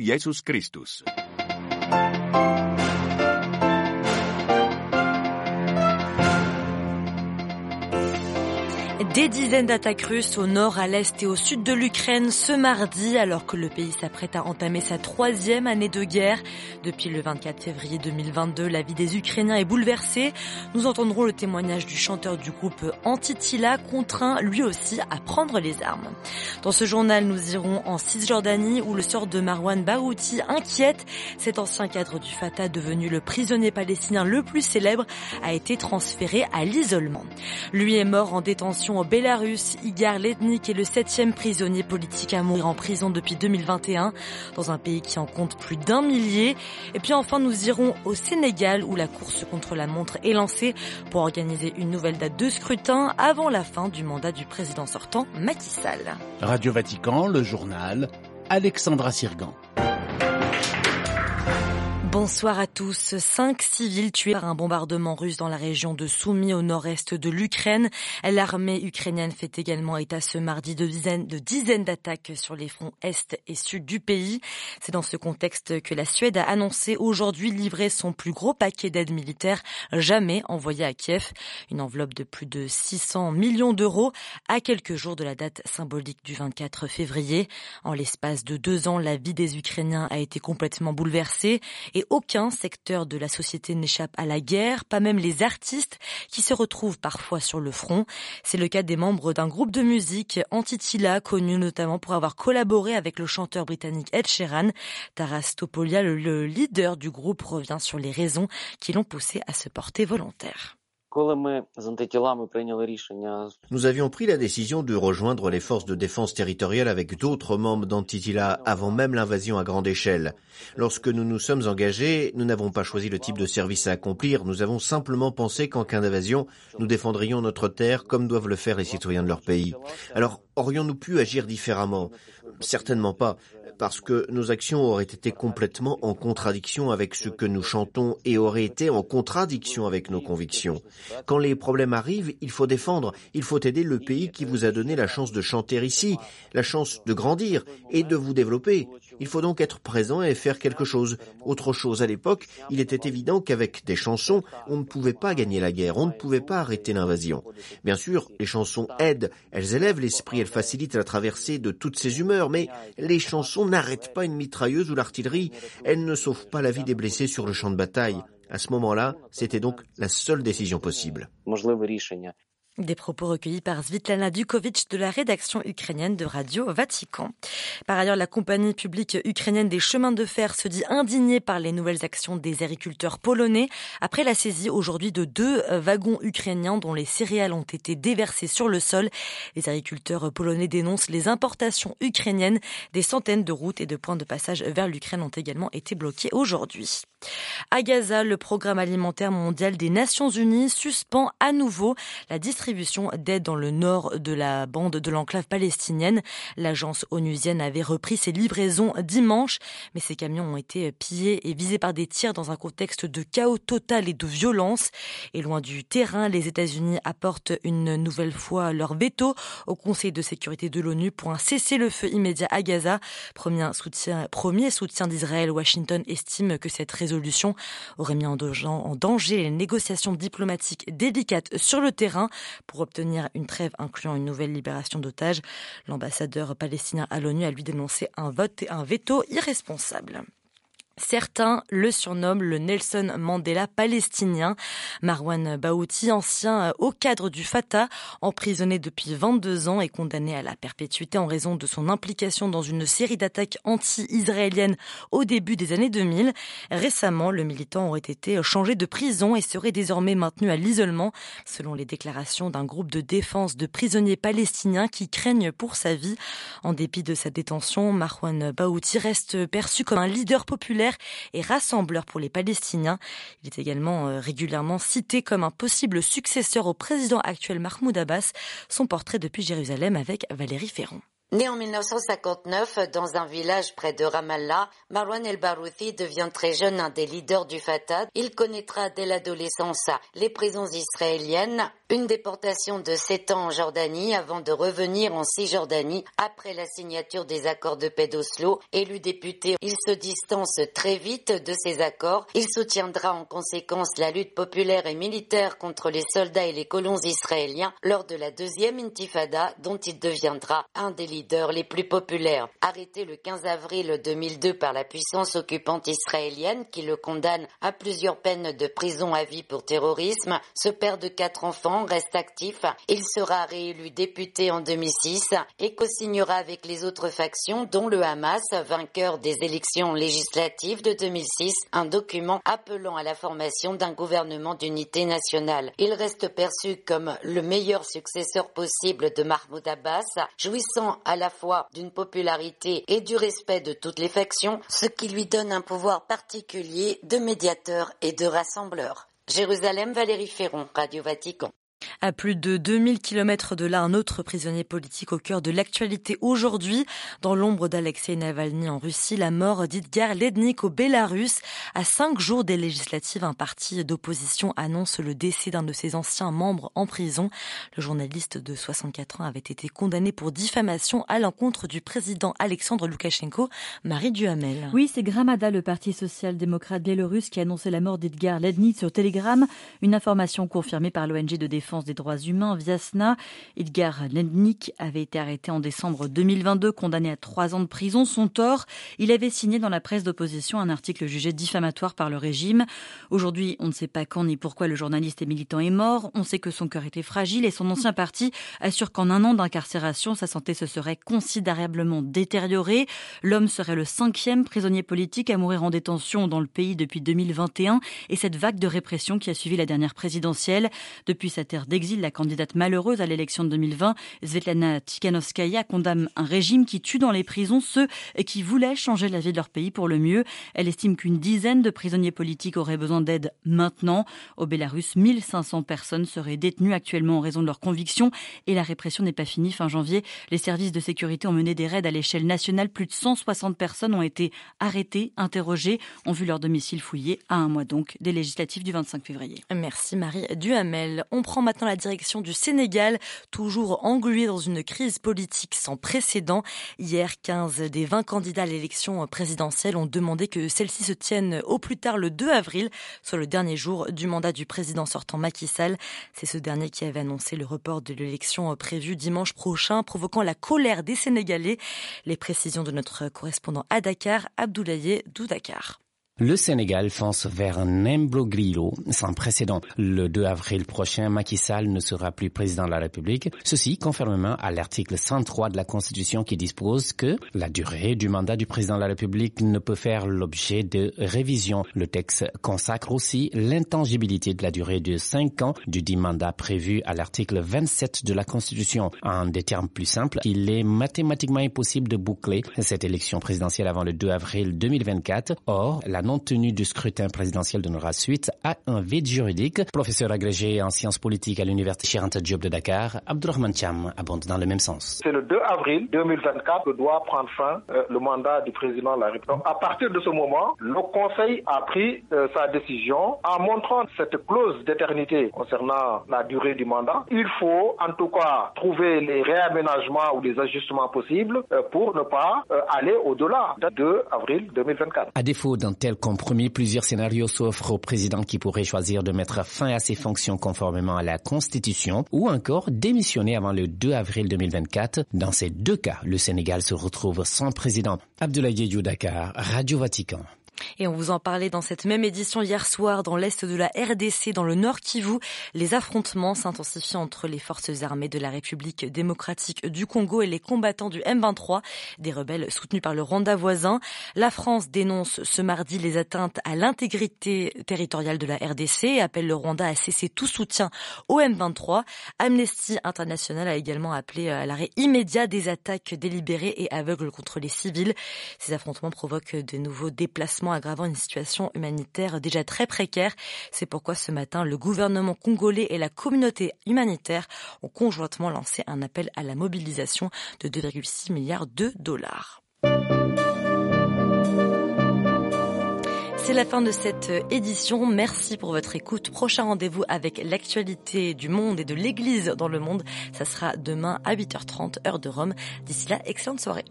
Jesús Christus. Des dizaines d'attaques russes au nord, à l'est et au sud de l'Ukraine ce mardi, alors que le pays s'apprête à entamer sa troisième année de guerre. Depuis le 24 février 2022, la vie des Ukrainiens est bouleversée. Nous entendrons le témoignage du chanteur du groupe Antitila, contraint lui aussi à prendre les armes. Dans ce journal, nous irons en Cisjordanie où le sort de Marwan Barouti inquiète. Cet ancien cadre du Fatah, devenu le prisonnier palestinien le plus célèbre, a été transféré à l'isolement. Lui est mort en détention Bélarus, Igar Letnik est le septième prisonnier politique à mourir en prison depuis 2021, dans un pays qui en compte plus d'un millier. Et puis enfin, nous irons au Sénégal, où la course contre la montre est lancée pour organiser une nouvelle date de scrutin avant la fin du mandat du président sortant, Macky Sall. Radio Vatican, le journal, Alexandra Sirgan. Bonsoir à tous. Cinq civils tués par un bombardement russe dans la région de Soumy au nord-est de l'Ukraine. L'armée ukrainienne fait également état ce mardi de dizaines, d'attaques sur les fronts est et sud du pays. C'est dans ce contexte que la Suède a annoncé aujourd'hui livrer son plus gros paquet d'aide militaire jamais envoyé à Kiev. Une enveloppe de plus de 600 millions d'euros à quelques jours de la date symbolique du 24 février. En l'espace de deux ans, la vie des Ukrainiens a été complètement bouleversée aucun secteur de la société n'échappe à la guerre, pas même les artistes qui se retrouvent parfois sur le front. C'est le cas des membres d'un groupe de musique, Antitila, connu notamment pour avoir collaboré avec le chanteur britannique Ed Sheeran. Taras Topolia, le leader du groupe, revient sur les raisons qui l'ont poussé à se porter volontaire. Nous avions pris la décision de rejoindre les forces de défense territoriale avec d'autres membres d'Antitila avant même l'invasion à grande échelle. Lorsque nous nous sommes engagés, nous n'avons pas choisi le type de service à accomplir, nous avons simplement pensé qu'en cas d'invasion, nous défendrions notre terre comme doivent le faire les citoyens de leur pays. Alors, aurions-nous pu agir différemment? Certainement pas parce que nos actions auraient été complètement en contradiction avec ce que nous chantons et auraient été en contradiction avec nos convictions. Quand les problèmes arrivent, il faut défendre, il faut aider le pays qui vous a donné la chance de chanter ici, la chance de grandir et de vous développer. Il faut donc être présent et faire quelque chose. Autre chose, à l'époque, il était évident qu'avec des chansons, on ne pouvait pas gagner la guerre, on ne pouvait pas arrêter l'invasion. Bien sûr, les chansons aident, elles élèvent l'esprit, elles facilitent la traversée de toutes ces humeurs, mais les chansons n'arrêtent pas une mitrailleuse ou l'artillerie, elles ne sauvent pas la vie des blessés sur le champ de bataille. À ce moment-là, c'était donc la seule décision possible. Des propos recueillis par Svitlana Dukovic de la rédaction ukrainienne de Radio Vatican. Par ailleurs, la compagnie publique ukrainienne des chemins de fer se dit indignée par les nouvelles actions des agriculteurs polonais après la saisie aujourd'hui de deux wagons ukrainiens dont les céréales ont été déversées sur le sol. Les agriculteurs polonais dénoncent les importations ukrainiennes. Des centaines de routes et de points de passage vers l'Ukraine ont également été bloqués aujourd'hui. À Gaza, le programme alimentaire mondial des Nations Unies suspend à nouveau la distribution d'aide dans le nord de la bande de l'enclave palestinienne. L'agence onusienne avait repris ses livraisons dimanche, mais ces camions ont été pillés et visés par des tirs dans un contexte de chaos total et de violence. Et loin du terrain, les États-Unis apportent une nouvelle fois leur veto au Conseil de sécurité de l'ONU pour un cessez-le-feu immédiat à Gaza. Premier soutien, premier soutien d'Israël, Washington estime que cette résolution aurait mis en danger les négociations diplomatiques délicates sur le terrain pour obtenir une trêve incluant une nouvelle libération d'otages. L'ambassadeur palestinien à l'ONU a lui dénoncé un vote et un veto irresponsable. Certains le surnomment le Nelson Mandela palestinien. Marwan Baouti, ancien haut cadre du Fatah, emprisonné depuis 22 ans et condamné à la perpétuité en raison de son implication dans une série d'attaques anti-israéliennes au début des années 2000. Récemment, le militant aurait été changé de prison et serait désormais maintenu à l'isolement, selon les déclarations d'un groupe de défense de prisonniers palestiniens qui craignent pour sa vie. En dépit de sa détention, Marwan Baouti reste perçu comme un leader populaire et rassembleur pour les Palestiniens. Il est également euh, régulièrement cité comme un possible successeur au président actuel Mahmoud Abbas. Son portrait depuis Jérusalem avec Valérie Ferron. Né en 1959 dans un village près de Ramallah, Marwan El Barouthi devient très jeune un des leaders du Fatah. Il connaîtra dès l'adolescence les prisons israéliennes, une déportation de sept ans en Jordanie avant de revenir en Cisjordanie après la signature des accords de paix d'Oslo. Élu député, il se distance très vite de ces accords. Il soutiendra en conséquence la lutte populaire et militaire contre les soldats et les colons israéliens lors de la deuxième intifada dont il deviendra un des leaders les plus populaires. Arrêté le 15 avril 2002 par la puissance occupante israélienne qui le condamne à plusieurs peines de prison à vie pour terrorisme, ce père de quatre enfants reste actif. Il sera réélu député en 2006 et co-signera avec les autres factions, dont le Hamas, vainqueur des élections législatives de 2006, un document appelant à la formation d'un gouvernement d'unité nationale. Il reste perçu comme le meilleur successeur possible de Mahmoud Abbas, jouissant à la fois d'une popularité et du respect de toutes les factions, ce qui lui donne un pouvoir particulier de médiateur et de rassembleur. Jérusalem, Valérie Ferron, Radio Vatican. À plus de 2000 kilomètres de là, un autre prisonnier politique au cœur de l'actualité aujourd'hui. Dans l'ombre d'Alexei Navalny en Russie, la mort d'Idgar Lednik au Bélarus. À cinq jours des législatives, un parti d'opposition annonce le décès d'un de ses anciens membres en prison. Le journaliste de 64 ans avait été condamné pour diffamation à l'encontre du président Alexandre Loukachenko. Marie Duhamel. Oui, c'est Gramada, le parti social-démocrate biélorusse, qui a annoncé la mort d'Idgar Lednik sur Telegram. Une information confirmée par l'ONG de défense des droits humains, Viasna. Edgar Lednik avait été arrêté en décembre 2022, condamné à trois ans de prison. Son tort, il avait signé dans la presse d'opposition un article jugé diffamatoire par le régime. Aujourd'hui, on ne sait pas quand ni pourquoi le journaliste et militant est mort. On sait que son cœur était fragile et son ancien parti assure qu'en un an d'incarcération, sa santé se serait considérablement détériorée. L'homme serait le cinquième prisonnier politique à mourir en détention dans le pays depuis 2021 et cette vague de répression qui a suivi la dernière présidentielle. Depuis sa terre d'exil, la candidate malheureuse à l'élection de 2020, Svetlana Tikhanovskaya, condamne un régime qui tue dans les prisons ceux qui voulaient changer la vie de leur pays pour le mieux. Elle estime qu'une dizaine de prisonniers politiques auraient besoin d'aide maintenant. Au Bélarus, 1500 personnes seraient détenues actuellement en raison de leurs convictions et la répression n'est pas finie. Fin janvier, les services de sécurité ont mené des raids à l'échelle nationale. Plus de 160 personnes ont été arrêtées, interrogées, ont vu leur domicile fouillé à un mois donc des législatives du 25 février. Merci Marie Duhamel. On prend maintenant la direction du Sénégal, toujours englué dans une crise politique sans précédent. Hier, 15 des 20 candidats à l'élection présidentielle ont demandé que celle-ci se tienne au plus tard le 2 avril, soit le dernier jour du mandat du président sortant Macky Sall. C'est ce dernier qui avait annoncé le report de l'élection prévue dimanche prochain, provoquant la colère des Sénégalais. Les précisions de notre correspondant à Dakar, Abdoulaye Doudakar. Le Sénégal fonce vers un imbroglio sans précédent. Le 2 avril prochain, Macky Sall ne sera plus président de la République. Ceci conformément à l'article 103 de la Constitution qui dispose que la durée du mandat du président de la République ne peut faire l'objet de révision. Le texte consacre aussi l'intangibilité de la durée de 5 ans du dit mandat prévu à l'article 27 de la Constitution. En des termes plus simples, il est mathématiquement impossible de boucler cette élection présidentielle avant le 2 avril 2024. Or, non-tenue du scrutin présidentiel donnera suite à un vide juridique. Professeur agrégé en sciences politiques à l'université Chiranta Diop de Dakar, Abdurrahman Cham abonde dans le même sens. C'est le 2 avril 2024 que doit prendre fin euh, le mandat du président de la République. À partir de ce moment, le Conseil a pris euh, sa décision en montrant cette clause d'éternité concernant la durée du mandat. Il faut en tout cas trouver les réaménagements ou les ajustements possibles euh, pour ne pas aller au-delà du 2 avril 2024. À défaut d'un tel compromis, plusieurs scénarios s'offrent au président qui pourrait choisir de mettre fin à ses fonctions conformément à la Constitution ou encore démissionner avant le 2 avril 2024. Dans ces deux cas, le Sénégal se retrouve sans président. Abdoulaye Dakar, Radio Vatican. Et on vous en parlait dans cette même édition hier soir dans l'est de la RDC, dans le nord Kivu. Les affrontements s'intensifient entre les forces armées de la République démocratique du Congo et les combattants du M23, des rebelles soutenus par le Rwanda voisin. La France dénonce ce mardi les atteintes à l'intégrité territoriale de la RDC et appelle le Rwanda à cesser tout soutien au M23. Amnesty International a également appelé à l'arrêt immédiat des attaques délibérées et aveugles contre les civils. Ces affrontements provoquent de nouveaux déplacements aggravant une situation humanitaire déjà très précaire. C'est pourquoi ce matin, le gouvernement congolais et la communauté humanitaire ont conjointement lancé un appel à la mobilisation de 2,6 milliards de dollars. C'est la fin de cette édition. Merci pour votre écoute. Prochain rendez-vous avec l'actualité du monde et de l'Église dans le monde. Ça sera demain à 8h30, heure de Rome. D'ici là, excellente soirée.